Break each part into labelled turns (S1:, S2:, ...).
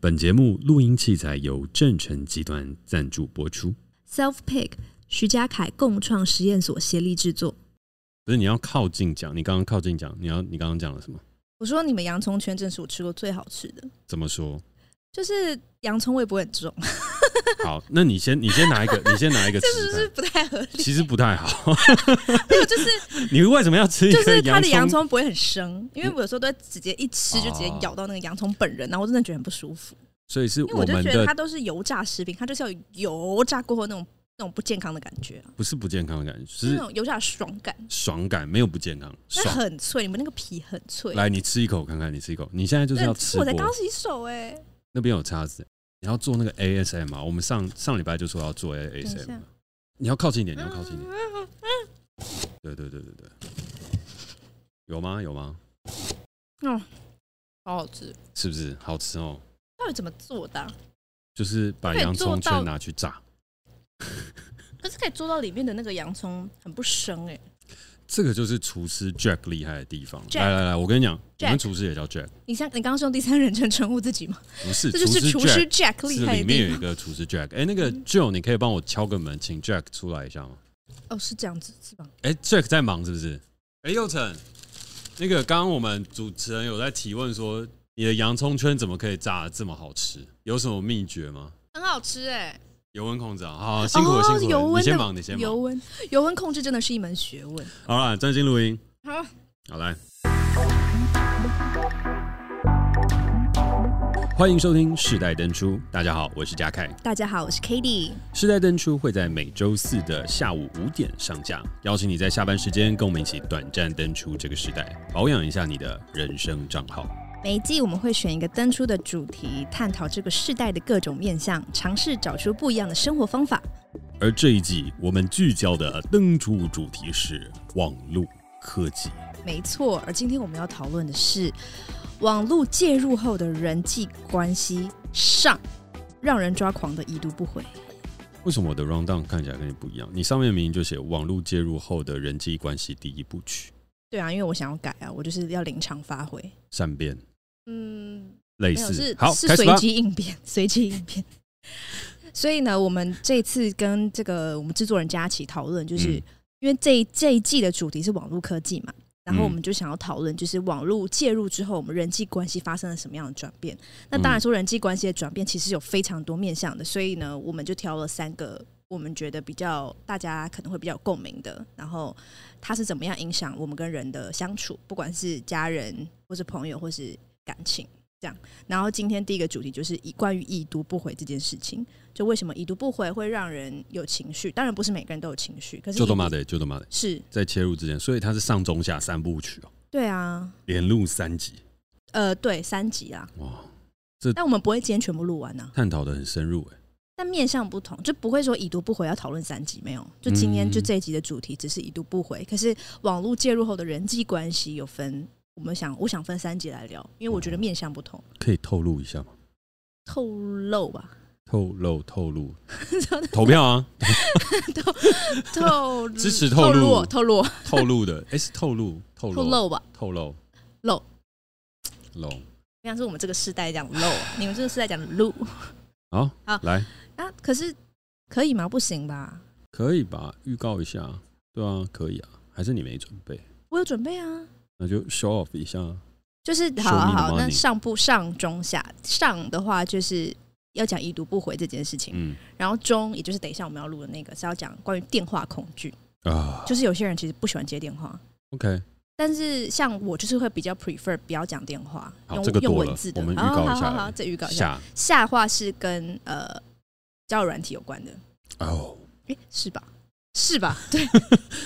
S1: 本节目录音器材由正成集团赞助播出。
S2: Self Pick 徐家凯共创实验所协力制作。
S1: 不是你要靠近讲，你刚刚靠近讲，你要你刚刚讲了什么？
S2: 我说你们洋葱圈真是我吃过最好吃的。
S1: 怎么说？
S2: 就是洋葱味不会很重。
S1: 好，那你先你先拿一个，你先拿一个吃吃，
S2: 是不是不太合理？
S1: 其实不太好。
S2: 没有，就是
S1: 你为什么要吃？
S2: 就是它的洋葱不会很生，因为我有时候都会直接一吃就直接咬到那个洋葱本人，然后我真的觉得很不舒服。
S1: 所以是我们的，
S2: 因为我就觉得它都是油炸食品，它就是要油炸过后那种那种不健康的感觉，啊，
S1: 不是不健康的感觉，是
S2: 那种油炸爽感，
S1: 爽感没有不健康，爽
S2: 很脆，你们那个皮很脆。
S1: 来，你吃一口看看，你吃一口，你现在就是要吃。
S2: 我才刚洗手哎，欸，
S1: 那边有叉子。你要做那个 ASM 啊？我们上上礼拜就说要做 ASM。你要靠近一点，你要靠近一点。对对对对对，有吗？有吗？
S2: 哦，好好吃，
S1: 是不是好吃哦？
S2: 到底怎么做的啊？
S1: 就是把洋葱圈拿去炸。
S2: 可是可以做到里面的那个洋葱很不生哎。
S1: 这个就是厨师 Jack 厉害的地方。来来来，我跟你讲，我们厨师也叫 Jack。
S2: 你像你刚刚是用第三人称称呼自己吗？
S1: 不是，
S2: 这就是厨师 Jack 厉害的地方。
S1: 里面有一个厨师 Jack。哎，那个 Joe，你可以帮我敲个门，请 Jack 出来一下吗？
S2: 哦，是这样子，是吧？
S1: 哎，Jack 在忙是不是？哎，佑成，那个刚刚我们主持人有在提问说，你的洋葱圈怎么可以炸的这么好吃？有什么秘诀吗？
S2: 很好吃哎。油
S1: 温控制啊，好，辛苦了，辛苦了。你先忙，你先忙。
S2: 油温，油温控制真的是一门学问。
S1: 好了，专心录音。
S2: 好，
S1: 好来。欢迎收听世代登出。大家好，我是嘉凯。
S2: 大家好，我是 Cady。
S1: 世代登出会在每周四的下午五点上架，邀请你在下班时间跟我们一起短暂登出这个时代，保养一下你的人生账号。
S2: 每一季我们会选一个登出的主题，探讨这个世代的各种面向，尝试找出不一样的生活方法。
S1: 而这一季我们聚焦的登出主题是网络科技。
S2: 没错，而今天我们要讨论的是网络介入后的人际关系上让人抓狂的已读不回。
S1: 为什么我的 rundown 看起来跟你不一样？你上面明明就写网络介入后的人际关系第一部曲。
S2: 对啊，因为我想要改啊，我就是要临场发挥，
S1: 善变。
S2: 嗯，
S1: 类似
S2: 是
S1: 好，
S2: 是随机应变，随机应变。所以呢，我们这次跟这个我们制作人佳琪讨论，就是、嗯、因为这一这一季的主题是网络科技嘛，然后我们就想要讨论，就是网络介入之后，我们人际关系发生了什么样的转变。那当然说，人际关系的转变其实有非常多面向的，所以呢，我们就挑了三个我们觉得比较大家可能会比较有共鸣的，然后它是怎么样影响我们跟人的相处，不管是家人或是朋友或是。感情这样，然后今天第一个主题就是以关于已读不回这件事情，就为什么已读不回会让人有情绪？当然不是每个人都有情绪，可是就他妈
S1: 的，就他妈的，
S2: 是
S1: 在切入之前，所以它是上中下三部曲哦。
S2: 对啊，
S1: 连录三集，
S2: 呃，对，三集啊。
S1: 哇，
S2: 这但我们不会今天全部录完呢、啊，
S1: 探讨的很深入哎。
S2: 但面向不同，就不会说已读不回要讨论三集没有？就今天就这一集的主题只是已读不回，嗯、可是网络介入后的人际关系有分。我们想，我想分三集来聊，因为我觉得面向不同。
S1: 可以透露一下吗？
S2: 透露吧。
S1: 透露透露。投票啊！
S2: 透透
S1: 支持透露
S2: 透露
S1: 透露的，哎，是透露透露
S2: 透露吧？
S1: 透露
S2: 露
S1: 露。
S2: 像是我们这个世代讲露，你们这个世代讲露。
S1: 好，好来
S2: 啊！可是可以吗？不行吧？
S1: 可以吧？预告一下，对啊，可以啊。还是你没准备？
S2: 我有准备啊。
S1: 那就 show off 一下，
S2: 就是好好好，那上不上中下上的话，就是要讲已读不回这件事情，嗯，然后中也就是等一下我们要录的那个是要讲关于电话恐惧啊，就是有些人其实不喜欢接电话
S1: ，OK，
S2: 但是像我就是会比较 prefer 不要讲电话，用
S1: 这个
S2: 用文字的，
S1: 我们预告一下，
S2: 好好好，再预告一下，下话是跟呃交友软体有关的
S1: 哦，
S2: 哎，是吧？是吧？对，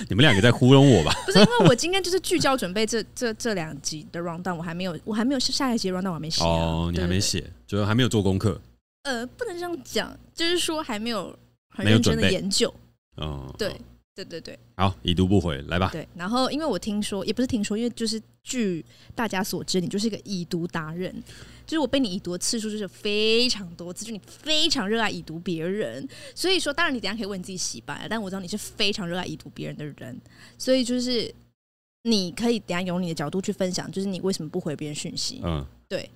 S1: 你们两个在糊弄我吧？
S2: 不是，因为我今天就是聚焦准备这 这这两集的 rundown，我还没有，我还没有下一集 rundown，我还没写、啊。
S1: 哦，你还没写，就是还没有做功课。
S2: 呃，不能这样讲，就是说还没有很认真的研究。
S1: 哦，
S2: 对。对对对，
S1: 好，已读不回，来吧。
S2: 对，然后因为我听说，也不是听说，因为就是据大家所知，你就是一个已读达人，就是我被你已读的次数就是非常多次，就你非常热爱已读别人，所以说，当然你等下可以问你自己洗白，但我知道你是非常热爱已读别人的人，所以就是你可以等下用你的角度去分享，就是你为什么不回别人讯息？嗯，对。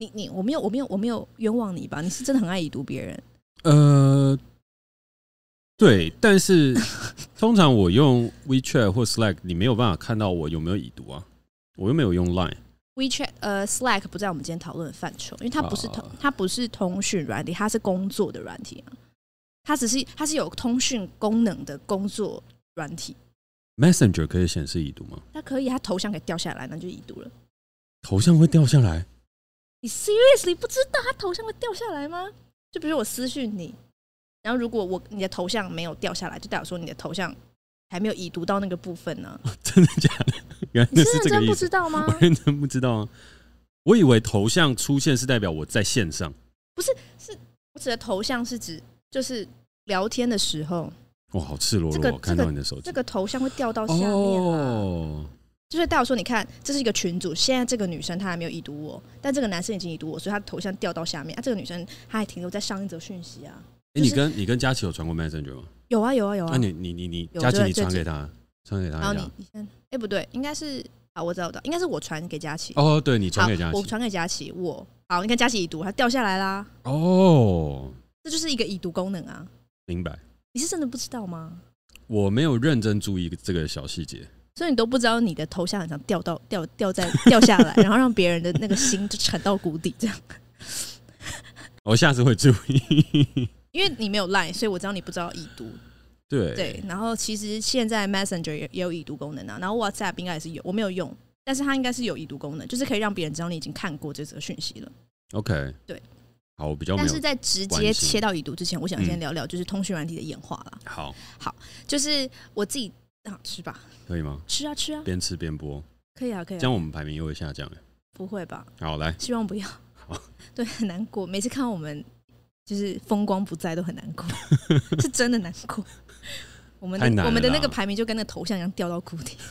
S2: 你你我没有我没有我没有冤枉你吧？你是真的很爱已读别人。
S1: 呃，对，但是通常我用 WeChat 或 Slack，你没有办法看到我有没有已读啊，我又没有用 Line。
S2: WeChat 呃，Slack 不在我们今天讨论的范畴，因为它不是通，它不是通讯软体，它是工作的软体啊。它只是它是有通讯功能的工作软体。
S1: Messenger 可以显示已读吗？
S2: 它可以，它头像可以掉下来，那就已读了。
S1: 头像会掉下来？
S2: 你 seriously 不知道它头像会掉下来吗？就比如我私讯你，然后如果我你的头像没有掉下来，就代表说你的头像还没有已读到那个部分呢、啊。
S1: 真的假的？原？
S2: 你是认真不知道吗？
S1: 我认真不知道啊！我以为头像出现是代表我在线上，
S2: 不是？是我指的头像是指就是聊天的时候。
S1: 哇，好赤裸裸！
S2: 这个
S1: 看到你的手机，
S2: 这个头像会掉到下面哦。就是代表说，你看，这是一个群组，现在这个女生她还没有已读我，但这个男生已经已读我，所以她的头像掉到下面。啊，这个女生她还停留在上一则讯息啊。哎，
S1: 你跟你跟佳琪有传过 Messenger 吗？
S2: 有啊，有啊，有啊。
S1: 那你你你你佳琪，你传给他，传给他。
S2: 然后你你先，哎，不对，应该是啊，我知道的，应该是我传给佳琪。
S1: 哦，对，你传给佳琪，
S2: 我传给佳琪，我好，你看佳琪已读，它掉下来啦。
S1: 哦，
S2: 这就是一个已读功能啊。
S1: 明白。
S2: 你是真的不知道吗？
S1: 我没有认真注意这个小细节，
S2: 所以你都不知道你的头像很常掉到掉掉在掉下来，然后让别人的那个心就沉到谷底这样。
S1: 我下次会注意，
S2: 因为你没有 Line，所以我知道你不知道已读。
S1: 对
S2: 对，然后其实现在 Messenger 也也有已读功能啊，然后 WhatsApp 应该也是有，我没有用，但是它应该是有已读功能，就是可以让别人知道你已经看过这则讯息了。
S1: OK，
S2: 对。
S1: 好，我比较。
S2: 但是在直接切到已读之前，我想先聊聊就是通讯软体的演化了。
S1: 好，
S2: 好，就是我自己啊，吃吧，
S1: 可以吗？
S2: 吃啊，吃啊，
S1: 边吃边播，
S2: 可以啊，可以。
S1: 这样我们排名又会下降哎？
S2: 不会吧？
S1: 好，来，
S2: 希望不要。
S1: 好，
S2: 对，很难过，每次看到我们就是风光不再，都很难过，是真的难过。我们的我们的那个排名就跟那个头像一样掉到谷底。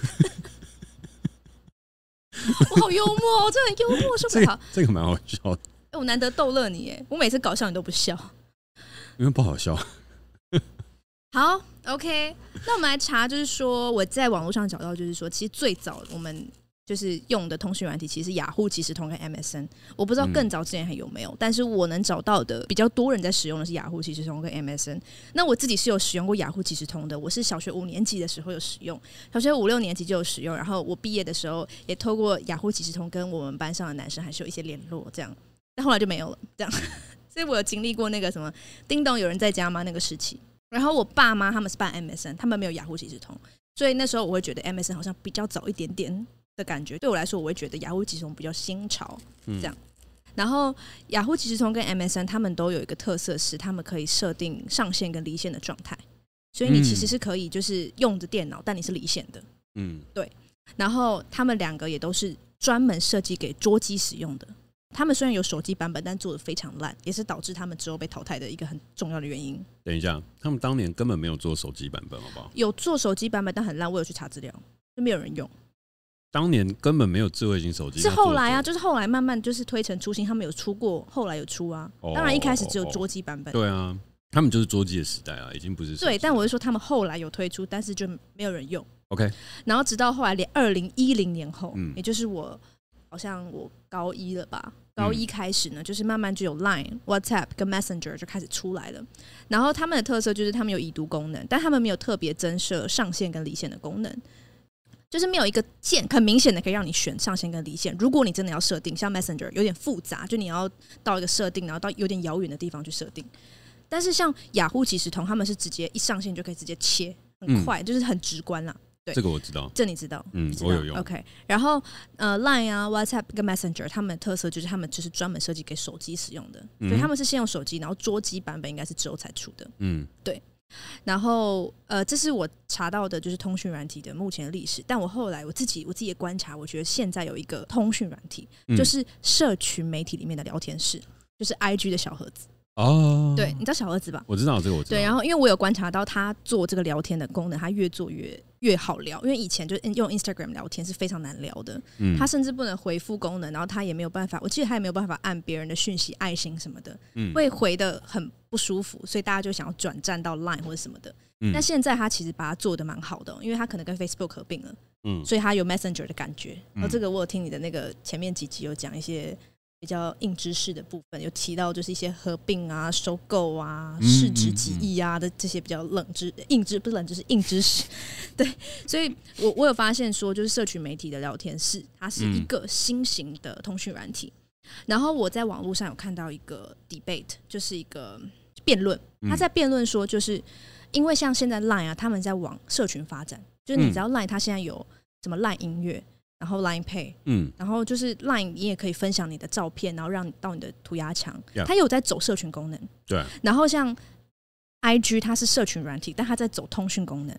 S2: 我好幽默，我真的很幽默，说不好，
S1: 这个蛮好笑的。
S2: 哎我难得逗乐你哎！我每次搞笑你都不笑，
S1: 因为不好笑。
S2: 好，OK，那我们来查，就是说我在网络上找到，就是说其实最早我们就是用的通讯软体，其实是雅虎即时通跟 MSN。我不知道更早之前还有没有，但是我能找到的比较多人在使用的是雅虎即时通跟 MSN。那我自己是有使用过雅虎即时通的，我是小学五年级的时候有使用，小学五六年级就有使用，然后我毕业的时候也透过雅虎即时通跟我们班上的男生还是有一些联络，这样。但后来就没有了，这样，所以我有经历过那个什么叮咚有人在家吗那个时期。然后我爸妈他们是办 MSN，他们没有雅虎即时通，所以那时候我会觉得 MSN 好像比较早一点点的感觉。对我来说，我会觉得雅虎即时通比较新潮，这样。然后雅虎即时通跟 MSN 他们都有一个特色是，他们可以设定上线跟离线的状态，所以你其实是可以就是用着电脑，但你是离线的。嗯，对。然后他们两个也都是专门设计给桌机使用的。他们虽然有手机版本，但做的非常烂，也是导致他们之后被淘汰的一个很重要的原因。
S1: 等一下，他们当年根本没有做手机版本，好不好？
S2: 有做手机版本，但很烂。我有去查资料，就没有人用。
S1: 当年根本没有智慧型手机，
S2: 是后来啊，就是后来慢慢就是推陈出新，他们有出过，后来有出啊。当然一开始只有桌机版本。
S1: 对啊，他们就是桌机的时代啊，已经不是。
S2: 对，但我是说他们后来有推出，但是就没有人用。
S1: OK，
S2: 然后直到后来，连二零一零年后，嗯，也就是我。好像我高一了吧，高一开始呢，就是慢慢就有 Line、WhatsApp 跟 Messenger 就开始出来了。然后他们的特色就是他们有已读功能，但他们没有特别增设上线跟离线的功能，就是没有一个键很明显的可以让你选上线跟离线。如果你真的要设定，像 Messenger 有点复杂，就你要到一个设定，然后到有点遥远的地方去设定。但是像雅虎即时通，他们是直接一上线就可以直接切，很快，就是很直观啦。对
S1: 这个我知道，
S2: 这你知道，
S1: 嗯，我有用。
S2: OK，然后呃，Line 啊、WhatsApp 跟 Messenger，他们的特色就是他们就是专门设计给手机使用的，所以他们是先用手机，然后桌机版本应该是之后才出的。嗯，对。然后呃，这是我查到的，就是通讯软体的目前的历史。但我后来我自己我自己的观察，我觉得现在有一个通讯软体，就是社群媒体里面的聊天室，就是 IG 的小盒子。哦，对，你知道小盒子吧？
S1: 我知道这个，我知道。
S2: 对，然后因为我有观察到他做这个聊天的功能，他越做越越好聊。因为以前就用 Instagram 聊天是非常难聊的，嗯，他甚至不能回复功能，然后他也没有办法，我记得他也没有办法按别人的讯息爱心什么的，嗯，会回的很不舒服，所以大家就想要转战到 Line 或者什么的。嗯，但现在他其实把它做的蛮好的，因为他可能跟 Facebook 合并了，嗯，所以他有 Messenger 的感觉。然后这个我有听你的那个前面几集有讲一些。比较硬知识的部分，有提到就是一些合并啊、收购啊、市值几亿啊的这些比较冷知硬知不是冷知识硬知识。对，所以我我有发现说，就是社群媒体的聊天室，它是一个新型的通讯软体。然后我在网络上有看到一个 debate，就是一个辩论，他在辩论说，就是因为像现在 Line 啊，他们在往社群发展，就是你知道 Line 它现在有什么 Line 音乐。然后 Line Pay，嗯，然后就是 Line，你也可以分享你的照片，然后让你到你的涂鸦墙。它有在走社群功能，
S1: 对。
S2: 然后像 IG，它是社群软体，但它在走通讯功能，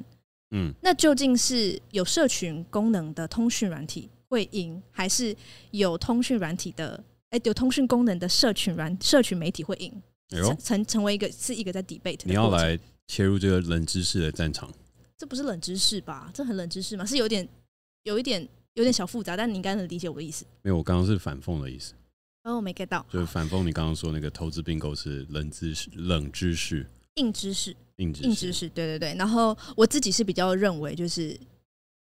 S1: 嗯。
S2: 那究竟是有社群功能的通讯软体会赢，还是有通讯软体的哎有通讯功能的社群软社群媒体会赢？成成成为一个是一个在 debate。
S1: 你要来切入这个冷知识的战场？
S2: 这不是冷知识吧？这很冷知识吗？是有点有一点。有点小复杂，但你应该能理解我的意思。
S1: 没有，我刚刚是反讽的意思。
S2: 哦，我没 get 到。
S1: 就是反讽你刚刚说那个投资并购是冷知识、冷知识、
S2: 硬知识、
S1: 硬知识、
S2: 硬知识。对对对。然后我自己是比较认为，就是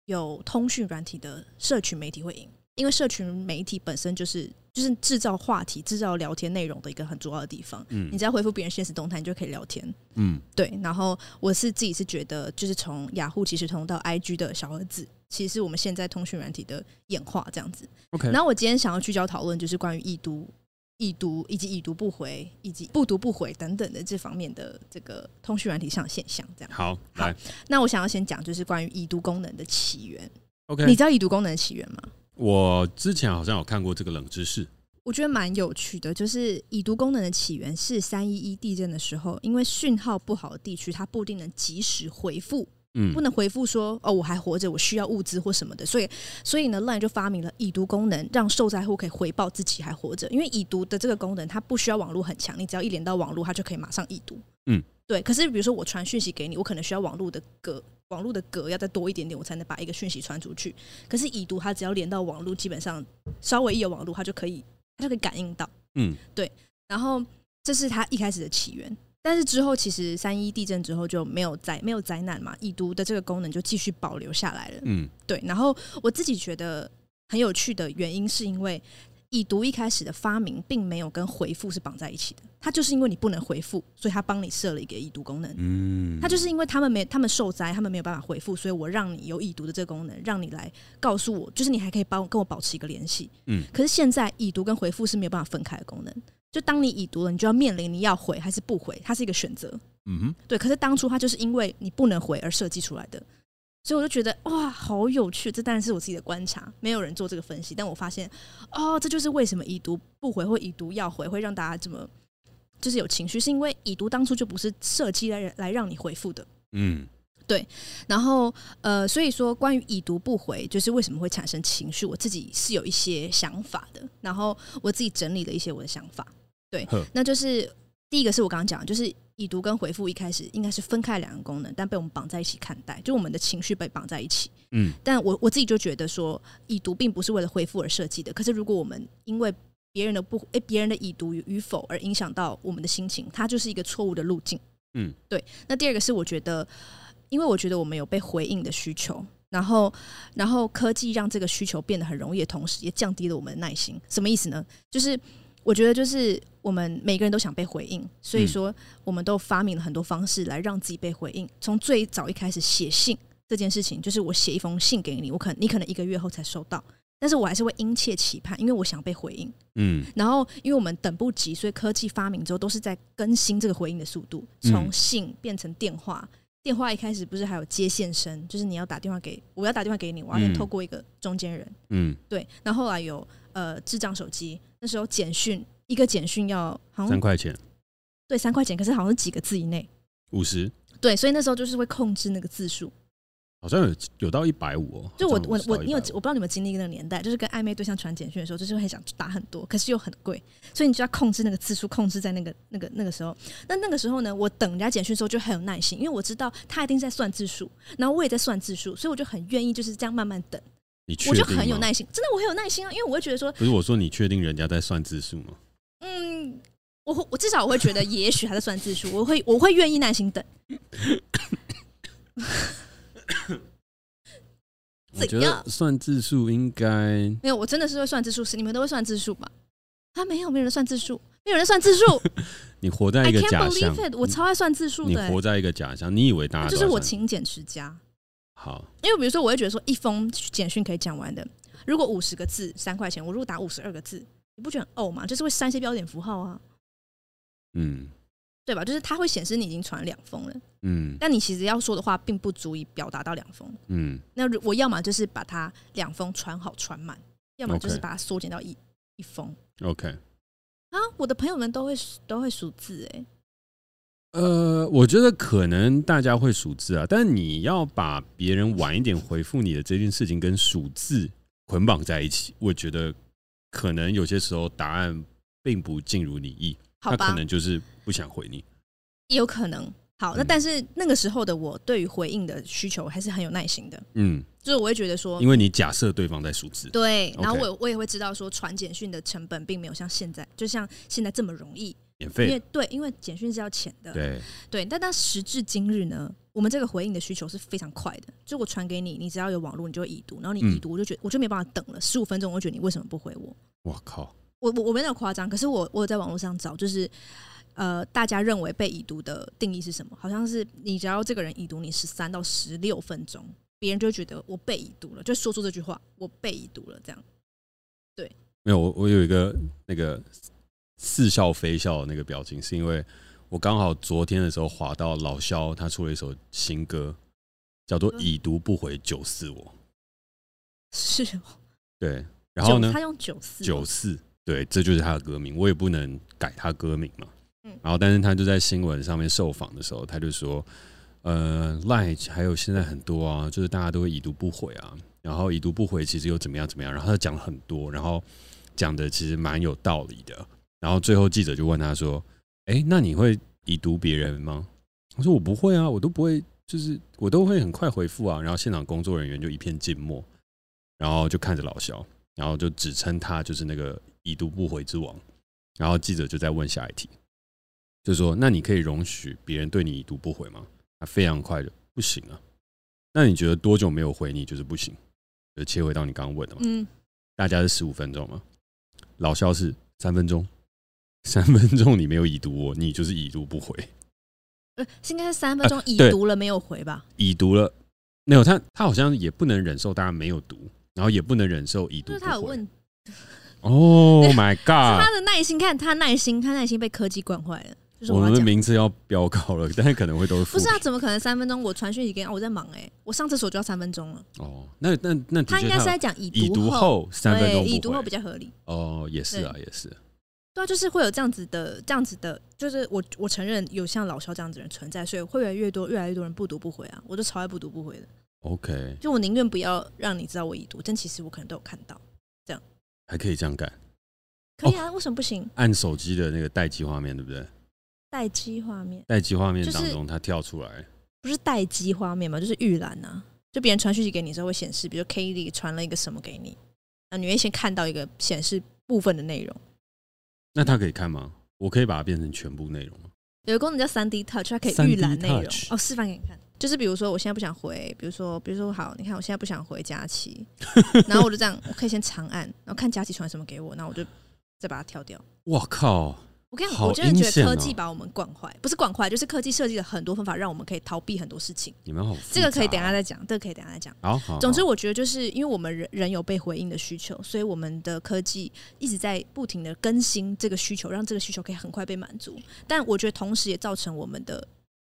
S2: 有通讯软体的社群媒体会赢，因为社群媒体本身就是就是制造话题、制造聊天内容的一个很重要的地方。嗯。你只要回复别人现实动态，你就可以聊天。嗯。对。然后我是自己是觉得，就是从雅虎即时通到 IG 的小儿子。其实是我们现在通讯软体的演化这样子。
S1: OK，
S2: 然后我今天想要聚焦讨论，就是关于已读、已读以及已读不回以及不读不回等等的这方面的这个通讯软体上的现象。这样
S1: 好，
S2: 好，
S1: 来，
S2: 那我想要先讲，就是关于已读功能的起源。
S1: OK，
S2: 你知道已读功能的起源吗？
S1: 我之前好像有看过这个冷知识，
S2: 我觉得蛮有趣的。就是已读功能的起源是三一一地震的时候，因为讯号不好的地区，它不一定能及时回复。嗯，不能回复说哦，我还活着，我需要物资或什么的，所以所以呢，LINE 就发明了已读功能，让受灾户可以回报自己还活着。因为已读的这个功能，它不需要网络很强，你只要一连到网络，它就可以马上已读。
S1: 嗯，
S2: 对。可是比如说我传讯息给你，我可能需要网络的格，网络的格要再多一点点，我才能把一个讯息传出去。可是已读它只要连到网络，基本上稍微一有网络，它就可以它就可以感应到。
S1: 嗯，
S2: 对。然后这是它一开始的起源。但是之后，其实三一地震之后就没有灾没有灾难嘛，已读的这个功能就继续保留下来了。
S1: 嗯，
S2: 对。然后我自己觉得很有趣的原因，是因为已读一开始的发明并没有跟回复是绑在一起的，它就是因为你不能回复，所以它帮你设了一个已读功能。
S1: 嗯，
S2: 它就是因为他们没他们受灾，他们没有办法回复，所以我让你有已读的这个功能，让你来告诉我，就是你还可以帮跟我保持一个联系。
S1: 嗯，
S2: 可是现在已读跟回复是没有办法分开的功能。就当你已读了，你就要面临你要回还是不回，它是一个选择。
S1: 嗯哼，
S2: 对。可是当初它就是因为你不能回而设计出来的，所以我就觉得哇，好有趣。这当然是我自己的观察，没有人做这个分析，但我发现哦，这就是为什么已读不回或已读要回会让大家这么就是有情绪，是因为已读当初就不是设计来来让你回复的。
S1: 嗯。
S2: 对，然后呃，所以说关于已读不回，就是为什么会产生情绪，我自己是有一些想法的。然后我自己整理了一些我的想法。对，那就是第一个是我刚刚讲，就是已读跟回复一开始应该是分开两个功能，但被我们绑在一起看待，就我们的情绪被绑在一起。
S1: 嗯，
S2: 但我我自己就觉得说，已读并不是为了回复而设计的。可是如果我们因为别人的不诶，别人的已读与否而影响到我们的心情，它就是一个错误的路径。
S1: 嗯，
S2: 对。那第二个是我觉得。因为我觉得我们有被回应的需求，然后，然后科技让这个需求变得很容易的同时，也降低了我们的耐心。什么意思呢？就是我觉得，就是我们每个人都想被回应，所以说我们都发明了很多方式来让自己被回应。从最早一开始写信这件事情，就是我写一封信给你，我可能你可能一个月后才收到，但是我还是会殷切期盼，因为我想被回应。
S1: 嗯，
S2: 然后因为我们等不及，所以科技发明之后都是在更新这个回应的速度，从信变成电话。电话一开始不是还有接线生，就是你要打电话给我，要打电话给你，我要先透过一个中间人。
S1: 嗯，
S2: 对。然后后来有呃智障手机，那时候简讯一个简讯要好像
S1: 三块钱，
S2: 对，三块钱，可是好像是几个字以内，
S1: 五十。
S2: 对，所以那时候就是会控制那个字数。
S1: 好像有有到一百五哦，
S2: 就我我我，因为我不知道你们经历那个年代，就是跟暧昧对象传简讯的时候，就是会想打很多，可是又很贵，所以你就要控制那个字数，控制在那个那个那个时候。那那个时候呢，我等人家简讯的时候就很有耐心，因为我知道他一定在算字数，然后我也在算字数，所以我就很愿意就是这样慢慢等。
S1: 你
S2: 我就很有耐心，真的我很有耐心啊，因为我会觉得说，
S1: 不是我说你确定人家在算字数吗？
S2: 嗯，我我至少我会觉得也许他在算字数，我会我会愿意耐心等。
S1: 我觉得算字数应该
S2: 没有，我真的是会算字数，是你们都会算字数吧？他没有，没有人算字数，没有人算字数。
S1: 你活在一个假象。
S2: 我超爱算字数的、
S1: 欸。你活在一个假象，你以为大家
S2: 就是我勤俭持家。
S1: 好，
S2: 因为比如说，我会觉得说，一封简讯可以讲完的，如果五十个字三块钱，我如果打五十二个字，你不觉得很呕吗？就是会删一些标点符号啊。
S1: 嗯。
S2: 对吧？就是它会显示你已经传两封了，
S1: 嗯，
S2: 但你其实要说的话并不足以表达到两封，
S1: 嗯。
S2: 那我要么就是把它两封传好传满，要么就是把它缩减到一一封。
S1: OK。
S2: 啊，我的朋友们都会都会数字哎。
S1: 呃，我觉得可能大家会数字啊，但你要把别人晚一点回复你的这件事情跟数字捆绑在一起，我觉得可能有些时候答案并不尽如你意。他可能就是不想回你，
S2: 有可能。好，那但是那个时候的我对于回应的需求还是很有耐心的。
S1: 嗯，
S2: 就是我会觉得说，
S1: 因为你假设对方在数字，
S2: 对，然后我我也会知道说，传简讯的成本并没有像现在，就像现在这么容易
S1: 免费。
S2: 因为对，因为简讯是要钱的。
S1: 对
S2: 对，但但时至今日呢，我们这个回应的需求是非常快的。就我传给你，你只要有网络，你就会已读，然后你已读，我就觉得我就没办法等了十五分钟，我就觉得你为什么不回我？
S1: 我靠！
S2: 我我我没那么夸张，可是我我有在网络上找，就是呃，大家认为被已读的定义是什么？好像是你只要这个人已读你十三到十六分钟，别人就觉得我被已读了，就说出这句话，我被已读了，这样。对，
S1: 没有我我有一个那个似笑非笑的那个表情，是因为我刚好昨天的时候滑到老萧他出了一首新歌，叫做《已读不回九四我》，
S2: 是哦，
S1: 对，然后呢，
S2: 他用九四
S1: 九四。对，这就是他的歌名，我也不能改他歌名嘛。
S2: 嗯，
S1: 然后，但是他就在新闻上面受访的时候，他就说，呃，Line 还有现在很多啊，就是大家都会已读不回啊，然后已读不回其实又怎么样怎么样，然后他讲了很多，然后讲的其实蛮有道理的。然后最后记者就问他说，哎，那你会已读别人吗？我说我不会啊，我都不会，就是我都会很快回复啊。然后现场工作人员就一片静默，然后就看着老肖，然后就指称他就是那个。已读不回之王，然后记者就在问下一题，就说：“那你可以容许别人对你已读不回吗？”他非常快的不行啊。那你觉得多久没有回你就是不行？就切回到你刚刚问的嘛。嗯，大家是十五分钟吗？老肖是三分钟，三分钟你没有已读我，你就是已读不回。
S2: 呃，应该是三分钟已读了没有回吧？
S1: 已读了没有？他他好像也不能忍受大家没有读，然后也不能忍受已读就是。他有问。Oh my god！
S2: 他的耐心，看他耐心，他耐心被科技惯坏了。就是、
S1: 我，我们的名字要飙高了，但是可能会都是。
S2: 不是啊？怎么可能三分钟？我传讯息给你，我在忙哎、欸，我上厕所就要三分钟了。
S1: 哦，那那那
S2: 他应该是在讲已读
S1: 后三分钟，
S2: 已读后比较合理。
S1: 哦，也是啊，也是。
S2: 对啊，就是会有这样子的，这样子的，就是我我承认有像老肖这样子的人存在，所以会越来越多，越来越多人不读不回啊，我就超爱不读不回的。
S1: OK，
S2: 就我宁愿不要让你知道我已读，但其实我可能都有看到，这样
S1: 还可以这样干。
S2: 可以啊，为什么不行？
S1: 按手机的那个待机画面，对不对？
S2: 待机画面，
S1: 待机画面当中，它跳出来，
S2: 不是待机画面嘛？就是预览啊，就别人传讯息给你的时候会显示，比如 Kelly 传了一个什么给你，那你会先看到一个显示部分的内容。
S1: 那他可以看吗？我可以把它变成全部内容吗？
S2: 有个功能叫三 D Touch，它可以预览内容。哦，示范给你看，就是比如说我现在不想回，比如说，比如说好，你看我现在不想回佳琪，然后我就这样，我可以先长按，然后看佳琪传什么给我，然后我就。再把它跳掉。
S1: 我靠！
S2: 我跟你讲，我真的觉得科技把我们惯坏，不是惯坏，就是科技设计了很多方法，让我们可以逃避很多事情。
S1: 你们好，
S2: 这个可以等下再讲，这个可以等下再讲。
S1: 好，好，
S2: 总之我觉得就是因为我们人人有被回应的需求，所以我们的科技一直在不停的更新这个需求，让这个需求可以很快被满足。但我觉得同时也造成我们的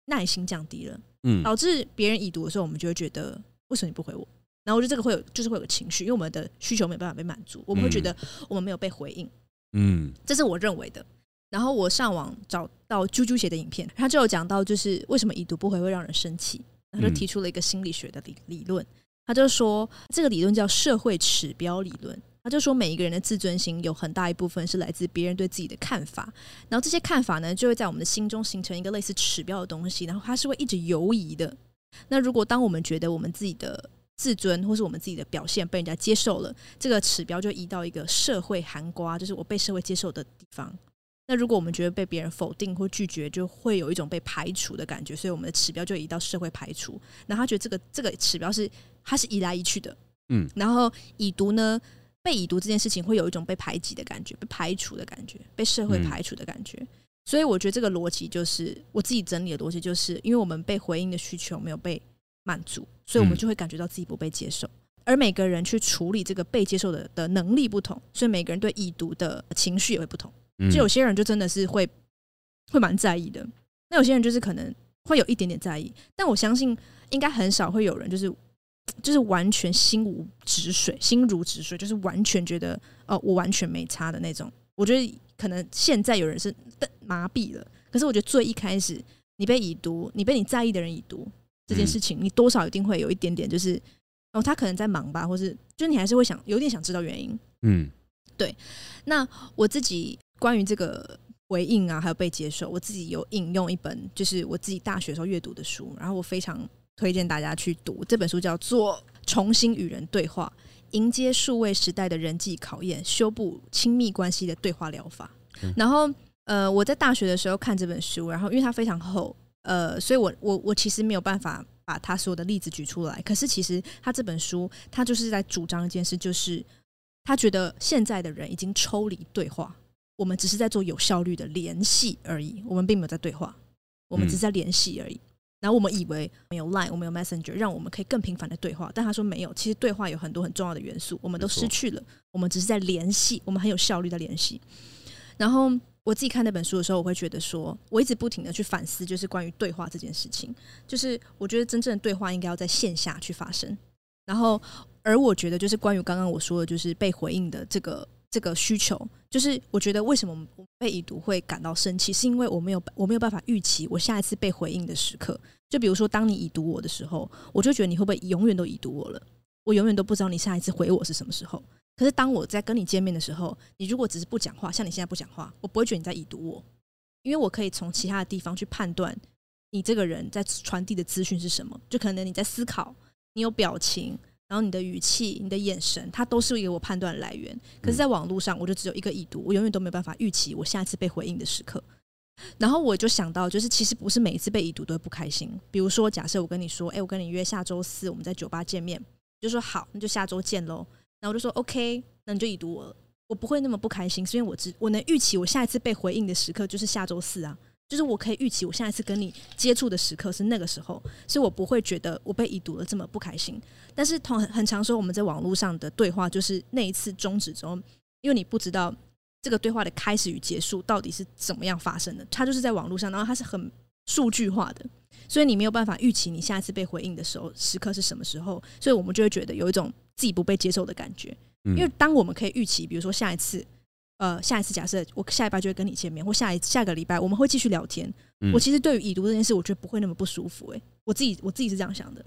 S2: 耐心降低了，嗯，导致别人已读的时候，我们就会觉得为什么你不回我？然后我觉得这个会有，就是会有个情绪，因为我们的需求没有办法被满足，我们会觉得我们没有被回应。
S1: 嗯，这
S2: 是我认为的。然后我上网找到啾啾写的影片，他就有讲到，就是为什么已读不回会让人生气。他就提出了一个心理学的理理论，他就说这个理论叫社会指标理论。他就说每一个人的自尊心有很大一部分是来自别人对自己的看法，然后这些看法呢，就会在我们的心中形成一个类似指标的东西，然后它是会一直游移的。那如果当我们觉得我们自己的自尊或是我们自己的表现被人家接受了，这个指标就移到一个社会含瓜，就是我被社会接受的地方。那如果我们觉得被别人否定或拒绝，就会有一种被排除的感觉，所以我们的指标就移到社会排除。然后他觉得这个这个指标是它是移来移去的，嗯。然后已读呢，被已读这件事情会有一种被排挤的感觉，被排除的感觉，被社会排除的感觉。嗯、所以我觉得这个逻辑就是我自己整理的逻辑，就是因为我们被回应的需求没有被满足，所以我们就会感觉到自己不被接受。嗯、而每个人去处理这个被接受的的能力不同，所以每个人对已读的情绪也会不同。就有些人就真的是会会蛮在意的，那有些人就是可能会有一点点在意，但我相信应该很少会有人就是。就是完全心无止水，心如止水，就是完全觉得哦，我完全没差的那种。我觉得可能现在有人是麻痹了，可是我觉得最一开始，你被已读，你被你在意的人已读这件事情，你多少一定会有一点点，就是哦，他可能在忙吧，或是就你还是会想有点想知道原因。嗯，对。那我自己关于这个回应啊，还有被接受，我自己有引用一本，就是我自己大学时候阅读的书，然后我非常。推荐大家去读这本书，叫做《重新与人对话：迎接数位时代的人际考验，修补亲密关系的对话疗法》。嗯。然后，呃，我在大学的时候看这本书，然后因为它非常厚，呃，所以我我我其实没有办法把他所有的例子举出来。可是，其实他这本书，他就是在主张一件事，就是他觉得现在的人已经抽离对话，我们只是在做有效率的联系而已，我们并没有在对话，我们只是在联系而已。嗯然后我们以为没有 Line，我们有 Messenger，让我们可以更频繁的对话。但他说没有，其实对话有很多很重要的元素，我们都失去了。我们只是在联系，我们很有效率的联系。然后我自己看那本书的时候，我会觉得说，我一直不停的去反思，就是关于对话这件事情。就是我觉得真正的对话应该要在线下去发生。然后，而我觉得就是关于刚刚我说的，就是被回应的这个。这个需求就是，我觉得为什么我被已读会感到生气，是因为我没有我没有办法预期我下一次被回应的时刻。就比如说，当你已读我的时候，我就觉得你会不会永远都已读我了？我永远都不知道你下一次回我是什么时候。可是当我在跟你见面的时候，你如果只是不讲话，像你现在不讲话，我不会觉得你在已读我，因为我可以从其他的地方去判断你这个人在传递的资讯是什么。就可能你在思考，你有表情。然后你的语气、你的眼神，它都是一个我判断来源。可是，在网络上，我就只有一个已读，我永远都没有办法预期我下一次被回应的时刻。然后我就想到，就是其实不是每一次被已读都会不开心。比如说，假设我跟你说，哎，我跟你约下周四我们在酒吧见面，就说好，那就下周见喽。然后我就说 OK，那你就已读我了，我不会那么不开心，是因为我知我能预期我下一次被回应的时刻就是下周四啊。就是我可以预期，我下一次跟你接触的时刻是那个时候，所以我不会觉得我被已读了这么不开心。但是同很常说，我们在网络上的对话就是那一次终止之后，因为你不知道这个对话的开始与结束到底是怎么样发生的，它就是在网络上，然后它是很数据化的，所以你没有办法预期你下一次被回应的时候时刻是什么时候，所以我们就会觉得有一种自己不被接受的感觉。因为当我们可以预期，比如说下一次。呃，下一次假设我下礼拜就会跟你见面，或下一下个礼拜我们会继续聊天。嗯、我其实对于已读这件事，我觉得不会那么不舒服、欸。诶，我自己我自己是这样想的。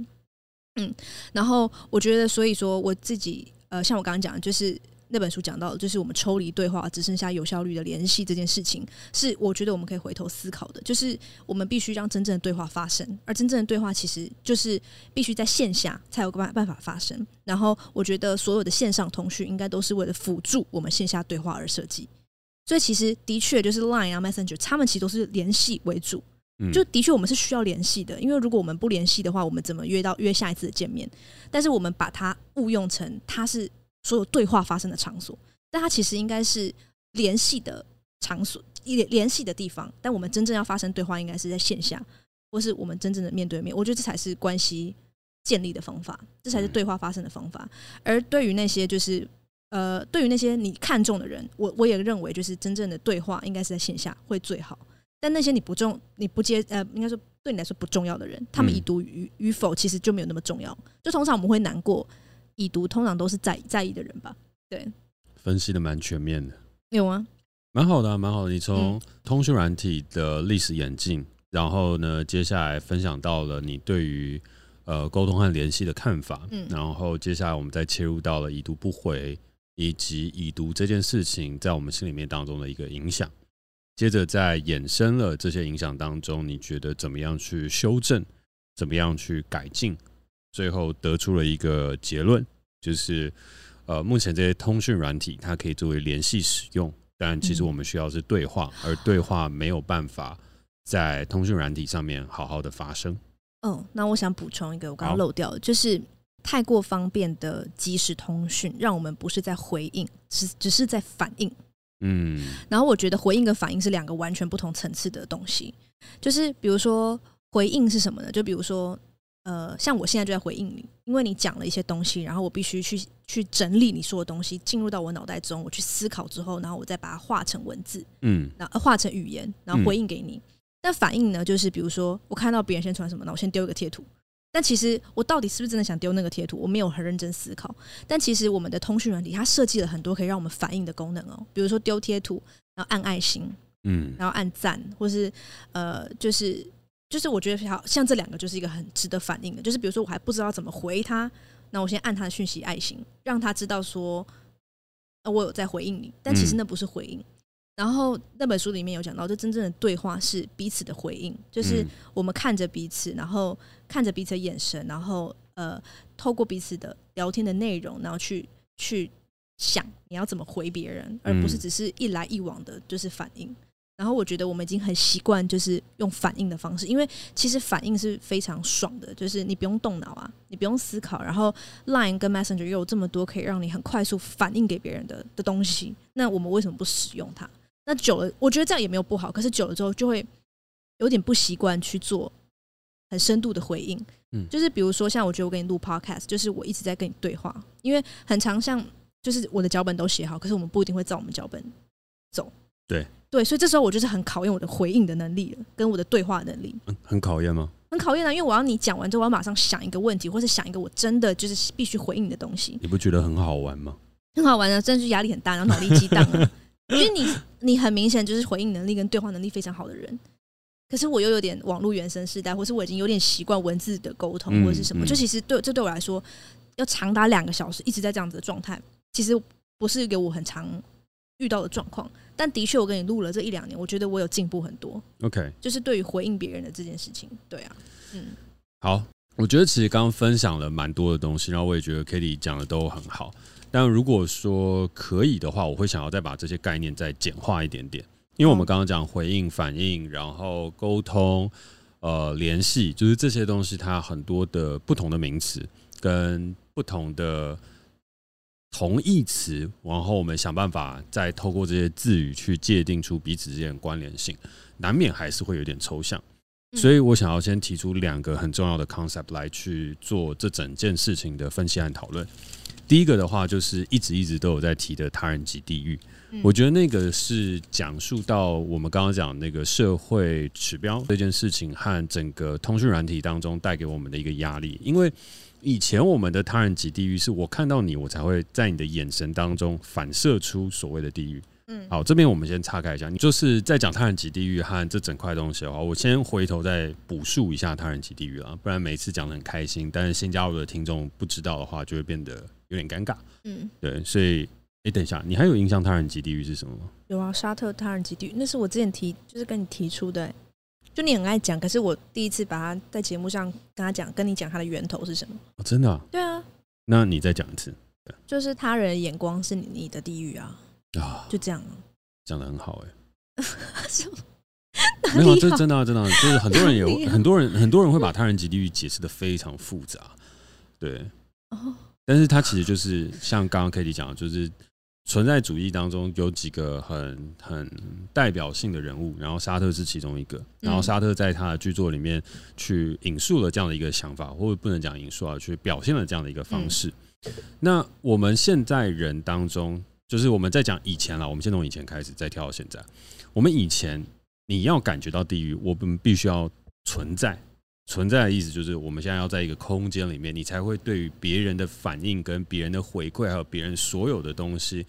S2: 嗯，然后我觉得，所以说我自己呃，像我刚刚讲的，就是。那本书讲到的，就是我们抽离对话，只剩下有效率的联系这件事情，是我觉得我们可以回头思考的。就是我们必须让真正的对话发生，而真正的对话其实就是必须在线下才有办办法发生。然后，我觉得所有的线上通讯应该都是为了辅助我们线下对话而设计。所以，其实的确就是 Line 啊、Messenger，他们其实都是联系为主。就的确我们是需要联系的，因为如果我们不联系的话，我们怎么约到约下一次的见面？但是我们把它误用成它是。所有对话发生的场所，但它其实应该是联系的场所，联联系的地方。但我们真正要发生对话，应该是在线下，或是我们真正的面对面。我觉得这才是关系建立的方法，这才是对话发生的方法。而对于那些就是呃，对于那些你看重的人，我我也认为，就是真正的对话应该是在线下会最好。但那些你不重、你不接呃，应该说对你来说不重要的人，他们已读与与否，其实就没有那么重要。就通常我们会难过。已读通常都是在在意的人吧？对，分析的蛮全面的，有吗？蛮好的、啊，蛮好的。你从通讯软体的历史演进，嗯、然后呢，接下来分享到了你对于呃沟通和联系的看法，嗯，然后接下来我们再切入到了已读不回以及已读这件事情在我们心里面当中的一个影响，接着在衍生了这些影响当中，你觉得怎么样去修正，怎么样去改进？最后得出了一个结论，就是，呃，目前这些通讯软体它可以作为联系使用，但其实我们需要是对话，嗯、而对话没有办法在通讯软体上面好好的发生。嗯，那我想补充一个，我刚刚漏掉的，就是太过方便的即时通讯，让我们不是在回应，只只是在反应。
S1: 嗯，
S2: 然后我觉得回应跟反应是两个完全不同层次的东西。就是比如说回应是什么呢？就比如说，呃，像我现在就在回应你，因为你讲了一些东西，然后我必须去去整理你说的东西，进入到我脑袋中，我去思考之后，然后我再把它化成文字，
S1: 嗯，
S2: 然后化成语言，然后回应给你。那、嗯、反应呢？就是比如说，我看到别人先传什么，那我先丢一个贴图。但其实我到底是不是真的想丢那个贴图？我没有很认真思考。但其实我们的通讯软体它设计了很多可以让我们反应的功能哦，比如说丢贴图，然后按爱心，
S1: 嗯，
S2: 然后按赞，或是呃，就是就是我觉得好像这两个就是一个很值得反应的。就是比如说我还不知道怎么回他，那我先按他的讯息爱心，让他知道说，呃，我有在回应你。但其实那不是回应。嗯然后那本书里面有讲到，这真正的对话是彼此的回应，就是我们看着彼此，然后看着彼此的眼神，然后呃，透过彼此的聊天的内容，然后去去想你要怎么回别人，而不是只是一来一往的，就是反应。然后我觉得我们已经很习惯就是用反应的方式，因为其实反应是非常爽的，就是你不用动脑啊，你不用思考，然后 Line 跟 Messenger 又有这么多可以让你很快速反应给别人的的东西，那我们为什么不使用它？那久了，我觉得这样也没有不好。可是久了之后，就会有点不习惯去做很深度的回应。嗯，就是比如说，像我觉得我跟你录 Podcast，就是我一直在跟你对话，因为很常像就是我的脚本都写好，可是我们不一定会照我们脚本走。
S1: 对
S2: 对，所以这时候我就是很考验我的回应的能力了，跟我的对话能力。
S1: 嗯，很考验吗？
S2: 很考验啊，因为我要你讲完之后，我要马上想一个问题，或是想一个我真的就是必须回应的东西。
S1: 你不觉得很好玩吗？
S2: 很好玩啊，真的是压力很大，然后脑力激荡啊。因为你你很明显就是回应能力跟对话能力非常好的人，可是我又有点网络原生世代，或是我已经有点习惯文字的沟通或者是什么，就其实对这对我来说，要长达两个小时一直在这样子的状态，其实不是一个我很常遇到的状况。但的确，我跟你录了这一两年，我觉得我有进步很多。
S1: OK，
S2: 就是对于回应别人的这件事情，对啊，嗯，
S1: 好，我觉得其实刚刚分享了蛮多的东西，然后我也觉得 Cady 讲的都很好。但如果说可以的话，我会想要再把这些概念再简化一点点，因为我们刚刚讲回应、反应，然后沟通、呃联系，就是这些东西，它很多的不同的名词跟不同的同义词，然后我们想办法再透过这些字语去界定出彼此之间的关联性，难免还是会有点抽象。所以我想要先提出两个很重要的 concept 来去做这整件事情的分析和讨论。第一个的话，就是一直一直都有在提的他人及地域。我觉得那个是讲述到我们刚刚讲那个社会指标这件事情和整个通讯软体当中带给我们的一个压力。因为以前我们的他人及地狱是我看到你，我才会在你的眼神当中反射出所谓的地狱。嗯，好，这边我们先岔开一下，你就是在讲他人及地狱和这整块东西的话，我先回头再补述一下他人及地狱啊，不然每次讲的很开心，但是新加入的听众不知道的话，就会变得。有点尴尬，嗯，对，所以，哎、欸，等一下，你还有印象他人及地狱是什么吗？
S2: 有啊，沙特他人及地狱，那是我之前提，就是跟你提出的，就你很爱讲，可是我第一次把它在节目上跟他讲，跟你讲它的源头是什么？
S1: 哦、真的、啊？
S2: 对啊，
S1: 那你再讲一次，
S2: 就是他人的眼光是你你的地狱啊，啊，就这样，讲
S1: 的很好、欸，哎，
S2: 什么？
S1: 没有，这真的、啊、真的、啊，就是很多人有 很多人很多人会把他人及地狱解释的非常复杂，对，哦。但是他其实就是像刚刚 Cady 讲的，就是存在主义当中有几个很很代表性的人物，然后沙特是其中一个。然后沙特在他的剧作里面去引述了这样的一个想法，或者不能讲引述啊，去表现了这样的一个方式。那我们现在人当中，就是我们在讲以前了，我们先从以前开始，再跳到现在。我们以前你要感觉到地狱，我们必须要存在。存在的意思就是，我们现在要在一个空间里面，你才会对于别人的反应、跟别人的回馈，还有别人所有的东西，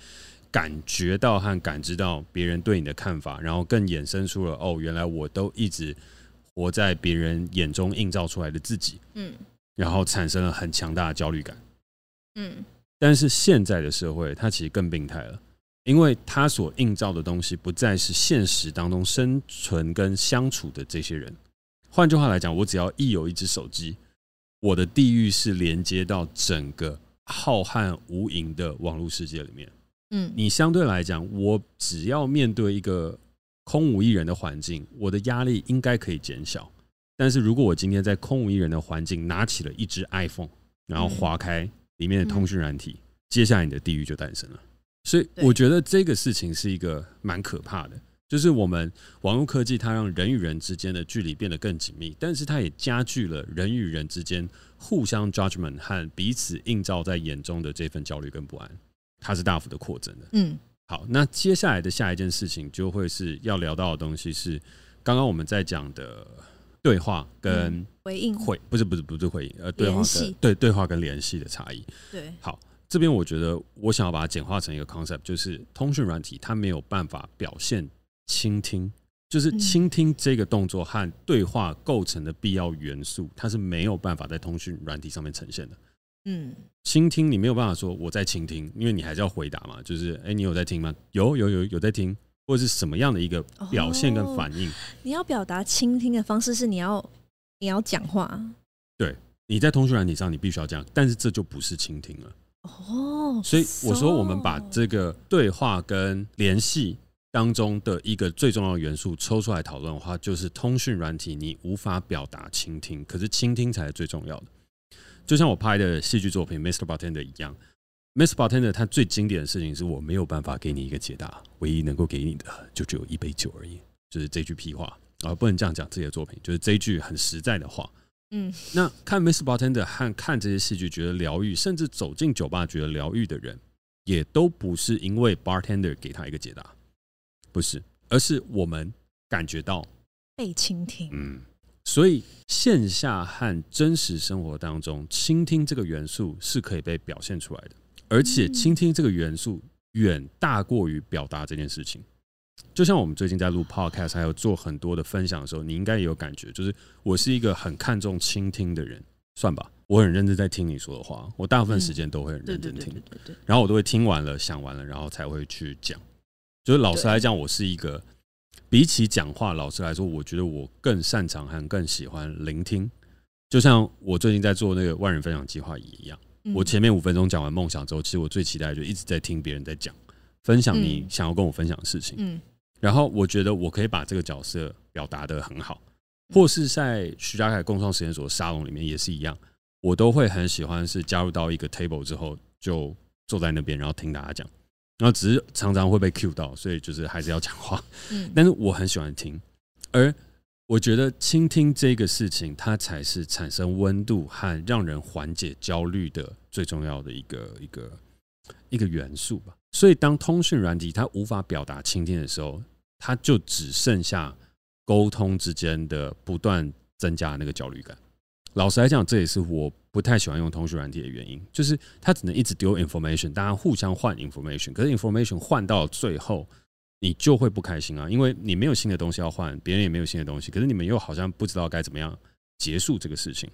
S1: 感觉到和感知到别人对你的看法，然后更衍生出了哦，原来我都一直活在别人眼中映照出来的自己，嗯，然后产生了很强大的焦虑感，嗯。但是现在的社会，它其实更病态了，因为它所映照的东西不再是现实当中生存跟相处的这些人。换句话来讲，我只要一有一只手机，我的地域是连接到整个浩瀚无垠的网络世界里面。嗯，你相对来讲，我只要面对一个空无一人的环境，我的压力应该可以减小。但是如果我今天在空无一人的环境拿起了一只 iPhone，然后划开里面的通讯软体，嗯、接下来你的地狱就诞生了。所以我觉得这个事情是一个蛮可怕的，就是我们网络科技它让人与人之间的距离变得更紧密，但是它也加剧了人与人之间互相 judgment 和彼此映照在眼中的这份焦虑跟不安，它是大幅的扩增的。嗯，好，那接下来的下一件事情就会是要聊到的东西是刚刚我们在讲的对话跟回应，回不是不是不是回应，呃，对话跟对对话跟联系的差异。
S2: 对，
S1: 好。这边我觉得，我想要把它简化成一个 concept，就是通讯软体它没有办法表现倾听，就是倾听这个动作和对话构成的必要元素，它是没有办法在通讯软体上面呈现的。嗯，倾听你没有办法说我在倾听，因为你还是要回答嘛，就是哎，你有在听吗？有有有有在听，或者是什么样的一个表现跟反应？
S2: 你要表达倾听的方式是你要你要讲话，
S1: 对，你在通讯软体上你必须要这样，但是这就不是倾听了。哦，所以我说，我们把这个对话跟联系当中的一个最重要的元素抽出来讨论的话，就是通讯软体你无法表达倾听，可是倾听才是最重要的。就像我拍的戏剧作品《Mr. Bartender》一样，《Mr. Bartender》他最经典的事情是我没有办法给你一个解答，唯一能够给你的就只有一杯酒而已，就是这句屁话啊，不能这样讲自己的作品，就是这一句很实在的话。嗯，那看《Mr. Bartender》和看这些戏剧觉得疗愈，甚至走进酒吧觉得疗愈的人，也都不是因为 Bartender 给他一个解答，不是，而是我们感觉到
S2: 被倾听。
S1: 嗯，所以线下和真实生活当中，倾听这个元素是可以被表现出来的，而且倾听这个元素远大过于表达这件事情。就像我们最近在录 podcast，还有做很多的分享的时候，你应该也有感觉，就是我是一个很看重倾听的人，算吧，我很认真在听你说的话，我大部分时间都会很认真听，然后我都会听完了、想完了，然后才会去讲。就是老实来讲，我是一个比起讲话，老实来说，我觉得我更擅长和更喜欢聆听。就像我最近在做那个万人分享计划也一样，我前面五分钟讲完梦想之后，其实我最期待的就一直在听别人在讲。分享你想要跟我分享的事情，嗯，然后我觉得我可以把这个角色表达的很好，或是在徐家凯共创实验所沙龙里面也是一样，我都会很喜欢是加入到一个 table 之后就坐在那边，然后听大家讲，然后只是常常会被 cue 到，所以就是还是要讲话，嗯，但是我很喜欢听，而我觉得倾听这个事情，它才是产生温度和让人缓解焦虑的最重要的一个一个一个元素吧。所以，当通讯软体它无法表达倾听的时候，它就只剩下沟通之间的不断增加那个焦虑感。老实来讲，这也是我不太喜欢用通讯软体的原因，就是它只能一直丢 information，大家互相换 information，可是 information 换到最后，你就会不开心啊，因为你没有新的东西要换，别人也没有新的东西，可是你们又好像不知道该怎么样结束这个事情。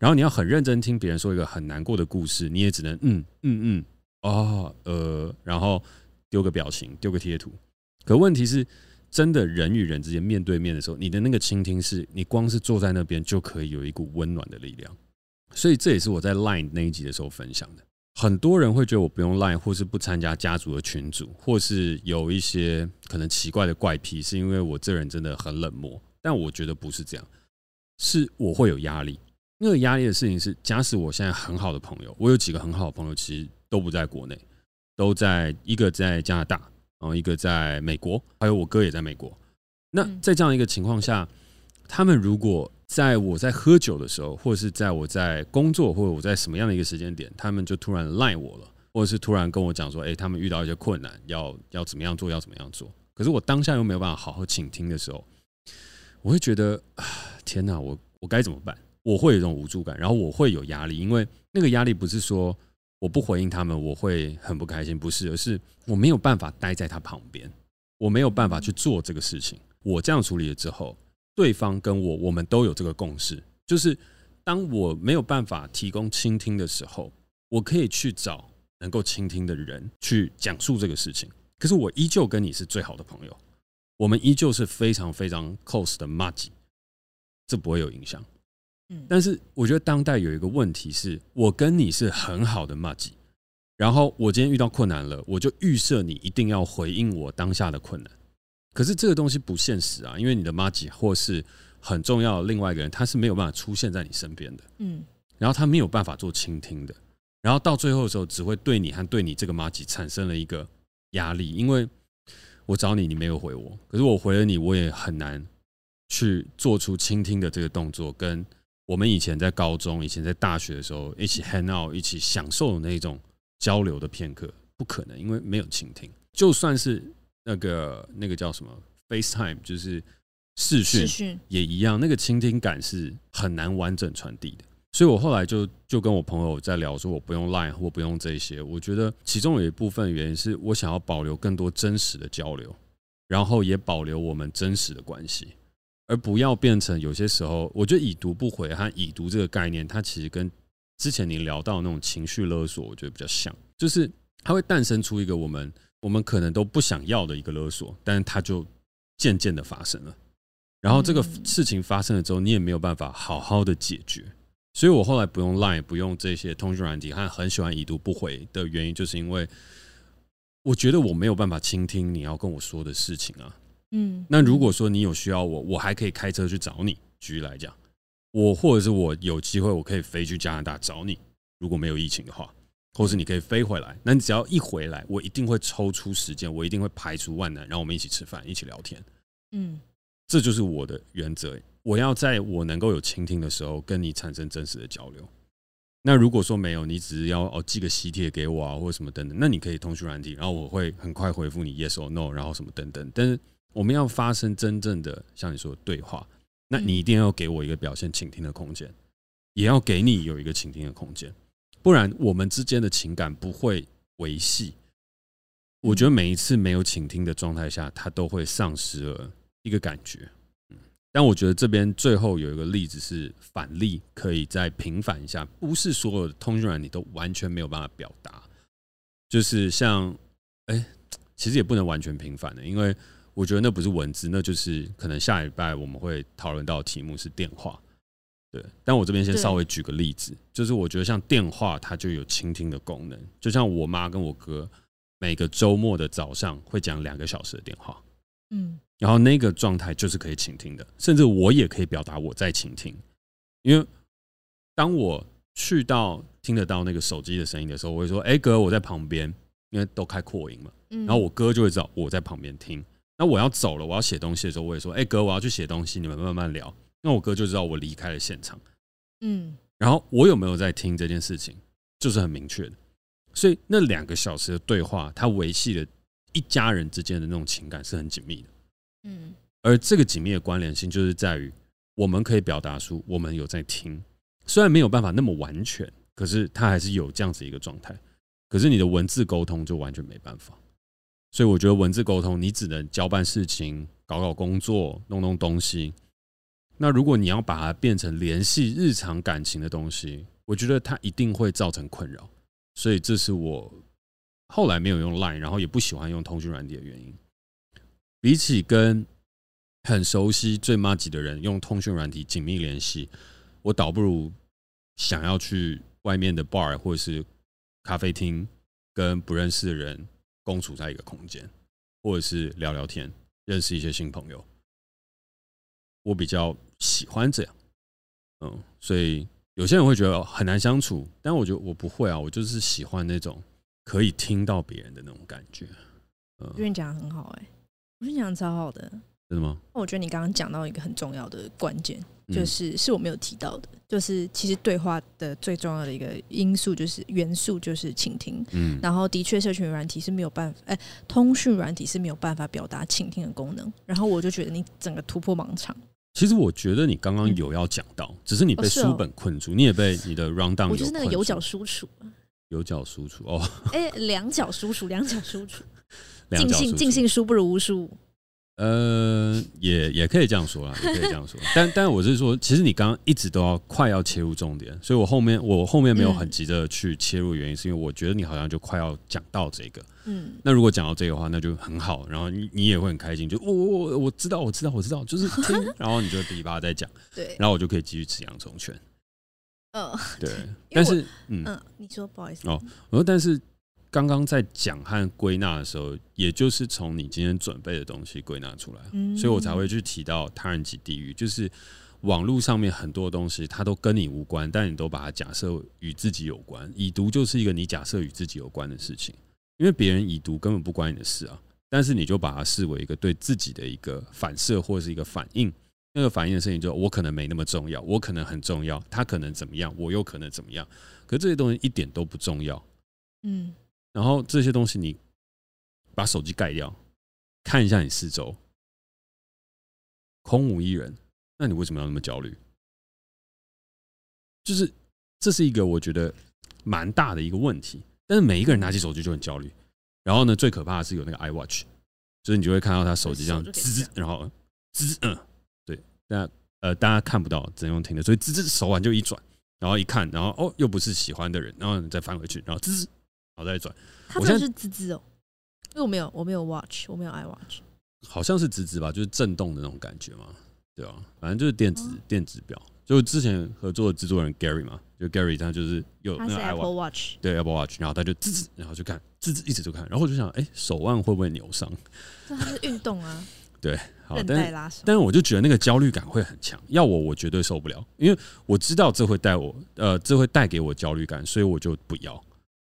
S1: 然后你要很认真听别人说一个很难过的故事，你也只能嗯嗯嗯。哦，呃，然后丢个表情，丢个贴图。可问题是，真的人与人之间面对面的时候，你的那个倾听是，你光是坐在那边就可以有一股温暖的力量。所以这也是我在 Line 那一集的时候分享的。很多人会觉得我不用 Line，或是不参加家族的群组，或是有一些可能奇怪的怪癖，是因为我这人真的很冷漠。但我觉得不是这样，是我会有压力。那个压力的事情是，假使我现在很好的朋友，我有几个很好的朋友，其实。都不在国内，都在一个在加拿大，然后一个在美国，还有我哥也在美国。那在这样一个情况下，他们如果在我在喝酒的时候，或者是在我在工作，或者我在什么样的一个时间点，他们就突然赖我了，或者是突然跟我讲说：“哎，他们遇到一些困难，要要怎么样做，要怎么样做。”可是我当下又没有办法好好倾听的时候，我会觉得啊，天哪，我我该怎么办？我会有一种无助感，然后我会有压力，因为那个压力不是说。我不回应他们，我会很不开心。不是，而是我没有办法待在他旁边，我没有办法去做这个事情。我这样处理了之后，对方跟我，我们都有这个共识，就是当我没有办法提供倾听的时候，我可以去找能够倾听的人去讲述这个事情。可是我依旧跟你是最好的朋友，我们依旧是非常非常 close 的麻吉，这不会有影响。嗯但是我觉得当代有一个问题是，我跟你是很好的麻吉，然后我今天遇到困难了，我就预设你一定要回应我当下的困难。可是这个东西不现实啊，因为你的妈吉或是很重要的另外一个人，他是没有办法出现在你身边的。嗯，然后他没有办法做倾听的，然后到最后的时候，只会对你和对你这个妈吉产生了一个压力，因为我找你，你没有回我，可是我回了你，我也很难去做出倾听的这个动作，跟我们以前在高中、以前在大学的时候一起 hang out、一起享受的那种交流的片刻，不可能，因为没有倾听。就算是那个那个叫什么 FaceTime，就是视讯，也一样，那个倾听感是很难完整传递的。所以我后来就就跟我朋友在聊，说我不用 Line 或不用这些。我觉得其中有一部分原因是我想要保留更多真实的交流，然后也保留我们真实的关系，而不要变成有些时候，我觉得已读不回和已读这个概念，它其实跟之前你聊到那种情绪勒索，我觉得比较像，就是它会诞生出一个我们我们可能都不想要的一个勒索，但是它就渐渐的发生了，然后这个事情发生了之后，你也没有办法好好的解决。所以我后来不用 Line，不用这些通讯软体，还很喜欢已读不回的原因，就是因为我觉得我没有办法倾听你要跟我说的事情啊。嗯，那如果说你有需要我，我还可以开车去找你。举例来讲，我或者是我有机会，我可以飞去加拿大找你。如果没有疫情的话，或是你可以飞回来，那你只要一回来，我一定会抽出时间，我一定会排除万难，然后我们一起吃饭，一起聊天。嗯，这就是我的原则。我要在我能够有倾听的时候，跟你产生真实的交流。那如果说没有，你只是要哦寄个喜帖给我啊，或者什么等等，那你可以通讯软体，然后我会很快回复你 yes or no，然后什么等等。但是我们要发生真正的像你说的对话，那你一定要给我一个表现倾听的空间，也要给你有一个倾听的空间，不然我们之间的情感不会维系。我觉得每一次没有倾听的状态下，他都会丧失了一个感觉。但我觉得这边最后有一个例子是反例，可以再平反一下。不是所有的通讯软体都完全没有办法表达，就是像，哎，其实也不能完全平反的，因为我觉得那不是文字，那就是可能下礼拜我们会讨论到的题目是电话。对，但我这边先稍微举个例子，就是我觉得像电话，它就有倾听的功能。就像我妈跟我哥每个周末的早上会讲两个小时的电话，嗯。然后那个状态就是可以倾听的，甚至我也可以表达我在倾听，因为当我去到听得到那个手机的声音的时候，我会说：“哎哥，我在旁边。”因为都开扩音嘛，然后我哥就会知道我在旁边听。那我要走了，我要写东西的时候，我也说：“哎哥，我要去写东西，你们慢慢聊。”那我哥就知道我离开了现场。嗯，然后我有没有在听这件事情，就是很明确的。所以那两个小时的对话，它维系了一家人之间的那种情感是很紧密的。嗯，而这个紧密的关联性，就是在于我们可以表达出我们有在听，虽然没有办法那么完全，可是它还是有这样子一个状态。可是你的文字沟通就完全没办法，所以我觉得文字沟通，你只能交办事情、搞搞工作、弄弄东西。那如果你要把它变成联系日常感情的东西，我觉得它一定会造成困扰。所以这是我后来没有用 Line，然后也不喜欢用通讯软体的原因。比起跟很熟悉、最麻吉的人用通讯软体紧密联系，我倒不如想要去外面的 bar 或者是咖啡厅，跟不认识的人共处在一个空间，或者是聊聊天，认识一些新朋友。我比较喜欢这样，嗯，所以有些人会觉得很难相处，但我觉得我不会啊，我就是喜欢那种可以听到别人的那种感觉。嗯，
S2: 因为你讲的很好，欸，哎。我是讲超好的，
S1: 真的吗？
S2: 我觉得你刚刚讲到一个很重要的关键，就是是我没有提到的，就是其实对话的最重要的一个因素就是元素就是倾听。嗯，然后的确，社群软体是没有办法，哎，通讯软体是没有办法表达倾听的功能。然后我就觉得你整个突破盲肠。
S1: 其实我觉得你刚刚有要讲到，只是你被书本困住，你也被你的 rundown。
S2: 我就是那个有脚输出，
S1: 有脚输出哦。
S2: 哎，两脚输出，两脚输出。尽兴尽兴书不如无书。
S1: 呃，也也可以这样说啦，也可以这样说。但但我是说，其实你刚刚一直都要快要切入重点，所以我后面我后面没有很急着去切入，原因是因为我觉得你好像就快要讲到这个。嗯，那如果讲到这个的话，那就很好，然后你你也会很开心，就我我我知道我知道我知道，就是听，然后你就噼里啪啦再讲，对，然后我就可以继续吃洋葱圈。嗯，对。但是嗯嗯，
S2: 你说不好意思
S1: 哦，我说但是。刚刚在讲和归纳的时候，也就是从你今天准备的东西归纳出来，所以我才会去提到他人及地狱。就是网络上面很多东西，它都跟你无关，但你都把它假设与自己有关。已读就是一个你假设与自己有关的事情，因为别人已读根本不关你的事啊，但是你就把它视为一个对自己的一个反射或者是一个反应。那个反应的事情，就我可能没那么重要，我可能很重要，他可能怎么样，我又可能怎么样。可这些东西一点都不重要，嗯。然后这些东西，你把手机盖掉，看一下你四周，空无一人，那你为什么要那么焦虑？就是这是一个我觉得蛮大的一个问题。但是每一个人拿起手机就很焦虑。然后呢，最可怕的是有那个 iWatch，就是你就会看到他手机这样滋，然后滋，嗯。对那呃，大家看不到，只能用听的，所以滋滋手腕就一转，然后一看，然后哦，又不是喜欢的人，然后你再翻回去，然后滋滋，然后再转。
S2: 它真的是滋滋哦，因为我没有，我没有 watch，我没有 iWatch，
S1: 好像是滋滋吧，就是震动的那种感觉嘛，对啊？反正就是电子、哦、电子表，就之前合作的制作人 Gary 嘛，就 Gary 他就是有那个
S2: Apple Watch，
S1: 对 Apple Watch，然后他就滋滋，然后就看滋滋，一直就看，然后我就想，哎、欸，手腕会不会扭伤？
S2: 这还是运动啊。
S1: 对，好，但但是我就觉得那个焦虑感会很强，要我我绝对受不了，因为我知道这会带我，呃，这会带给我焦虑感，所以我就不要。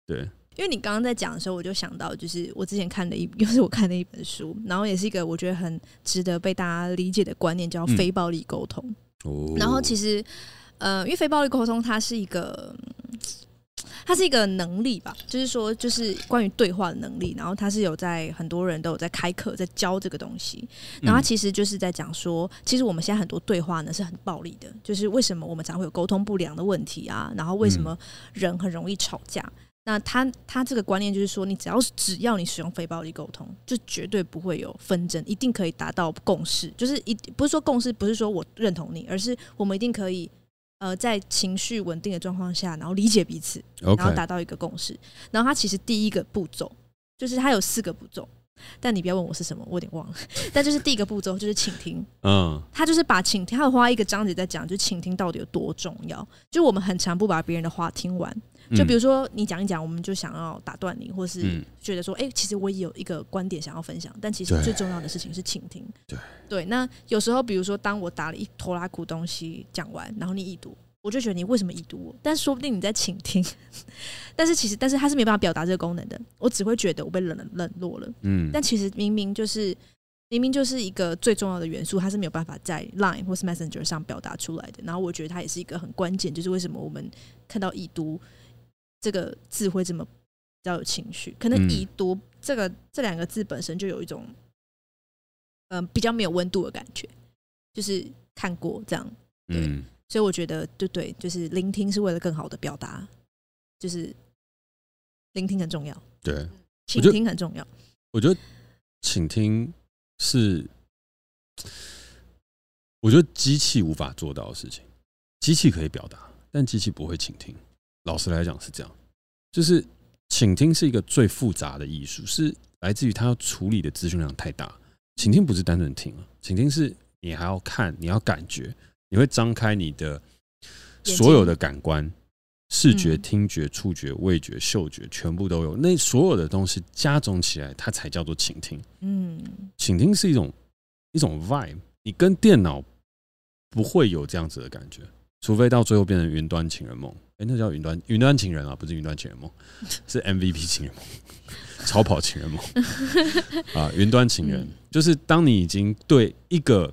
S1: 对，
S2: 因为你刚刚在讲的时候，我就想到，就是我之前看的一，又是我看的一本书，然后也是一个我觉得很值得被大家理解的观念，叫非暴力沟通。哦，然后其实，呃，因为非暴力沟通它是一个。它是一个能力吧，就是说，就是关于对话的能力。然后它是有在很多人都有在开课，在教这个东西。然后它其实就是在讲说，其实我们现在很多对话呢是很暴力的，就是为什么我们常会有沟通不良的问题啊？然后为什么人很容易吵架？那他他这个观念就是说，你只要是只要你使用非暴力沟通，就绝对不会有纷争，一定可以达到共识。就是一不是说共识，不是说我认同你，而是我们一定可以。呃，在情绪稳定的状况下，然后理解彼此然后达到一个共识。然后他其实第一个步骤就是他有四个步骤，但你不要问我是什么，我有点忘了。但就是第一个步骤就是倾听，嗯，他就是把倾听，他有花一个章节在讲，就倾听到底有多重要。就我们很常不把别人的话听完。就比如说你讲一讲，我们就想要打断你，或是觉得说，哎、欸，其实我也有一个观点想要分享，但其实最重要的事情是倾听。对对，那有时候比如说，当我打了一拖拉库东西讲完，然后你已读，我就觉得你为什么已读我？但说不定你在倾听，但是其实，但是他是没办法表达这个功能的，我只会觉得我被冷冷落了。嗯，但其实明明就是明明就是一个最重要的元素，它是没有办法在 Line 或是 Messenger 上表达出来的。然后我觉得它也是一个很关键，就是为什么我们看到已读。这个字会这么比较有情绪，可能已读这个、嗯、这两个字本身就有一种，嗯、呃，比较没有温度的感觉，就是看过这样，对，嗯、所以我觉得对对，就是聆听是为了更好的表达，就是聆听很重要，
S1: 对，
S2: 倾听很重要。
S1: 我觉得倾听是，我觉得机器无法做到的事情，机器可以表达，但机器不会倾听。老实来讲是这样，就是倾听是一个最复杂的艺术，是来自于他要处理的资讯量太大。倾听不是单纯听啊，倾听是你还要看，你要感觉，你会张开你的所有的感官，视觉、听觉、触觉、味觉、嗅觉，全部都有。那所有的东西加总起来，它才叫做倾听。嗯，倾听是一种一种 vibe，你跟电脑不会有这样子的感觉，除非到最后变成云端情人梦。哎、欸，那叫云端云端情人啊，不是云端情人梦，是 MVP 情人梦，超跑情人梦 啊！云端情人就是当你已经对一个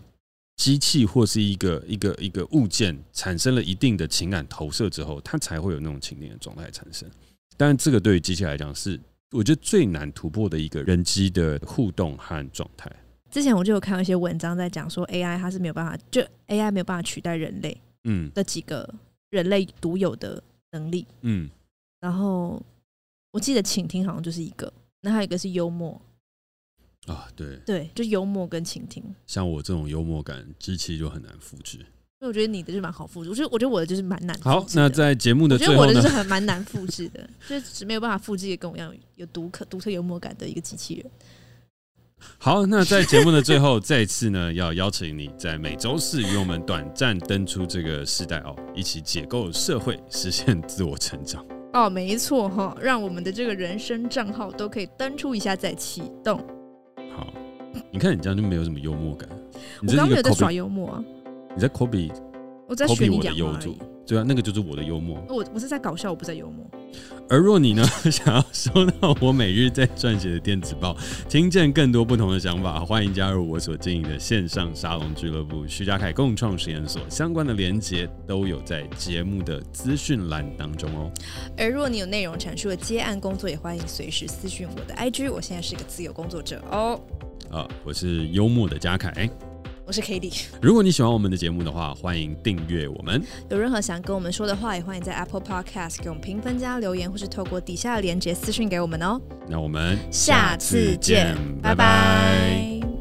S1: 机器或是一个一个一个物件产生了一定的情感投射之后，它才会有那种情感的状态产生。但这个对于机器来讲，是我觉得最难突破的一个人机的互动和状态。
S2: 之前我就有看到一些文章在讲说，AI 它是没有办法，就 AI 没有办法取代人类，嗯的几个。人类独有的能力，嗯，然后我记得倾听好像就是一个，那还有一个是幽默
S1: 啊，对
S2: 对，就幽默跟倾听。
S1: 像我这种幽默感，机器就很难复制。
S2: 所以我觉得你的就蛮好复制，我觉得我觉得我的就是蛮难。
S1: 好，那在节目的最后呢，
S2: 我觉得我的就是很蛮难复制的，就是没有办法复制一个跟我一样有独特独特幽默感的一个机器人。
S1: 好，那在节目的最后，再次呢，要邀请你在每周四与我们短暂登出这个时代哦，一起解构社会，实现自我成长。
S2: 哦，没错哈，让我们的这个人生账号都可以登出一下再启动。
S1: 好，你看你这样就没有什么幽默感。
S2: 你刚刚没有在耍幽默啊。
S1: 你在 copy，
S2: 我在
S1: copy 我的幽默，对啊，那个就是我的幽默。
S2: 我我是在搞笑，我不在幽默。
S1: 而若你呢，想要收到我每日在撰写的电子报，听见更多不同的想法，欢迎加入我所经营的线上沙龙俱乐部——徐家凯共创实验所。相关的连接都有在节目的资讯栏当中哦。
S2: 而若你有内容阐述的接案工作，也欢迎随时私讯我的 IG。我现在是个自由工作者哦。
S1: 啊，我是幽默的家凯。
S2: 我是 Cady。
S1: 如果你喜欢我们的节目的话，欢迎订阅我们。
S2: 有任何想跟我们说的话，也欢迎在 Apple Podcast 给我们评分加留言，或是透过底下的链接私讯给我们哦。
S1: 那我们下次见，
S2: 拜拜。拜拜。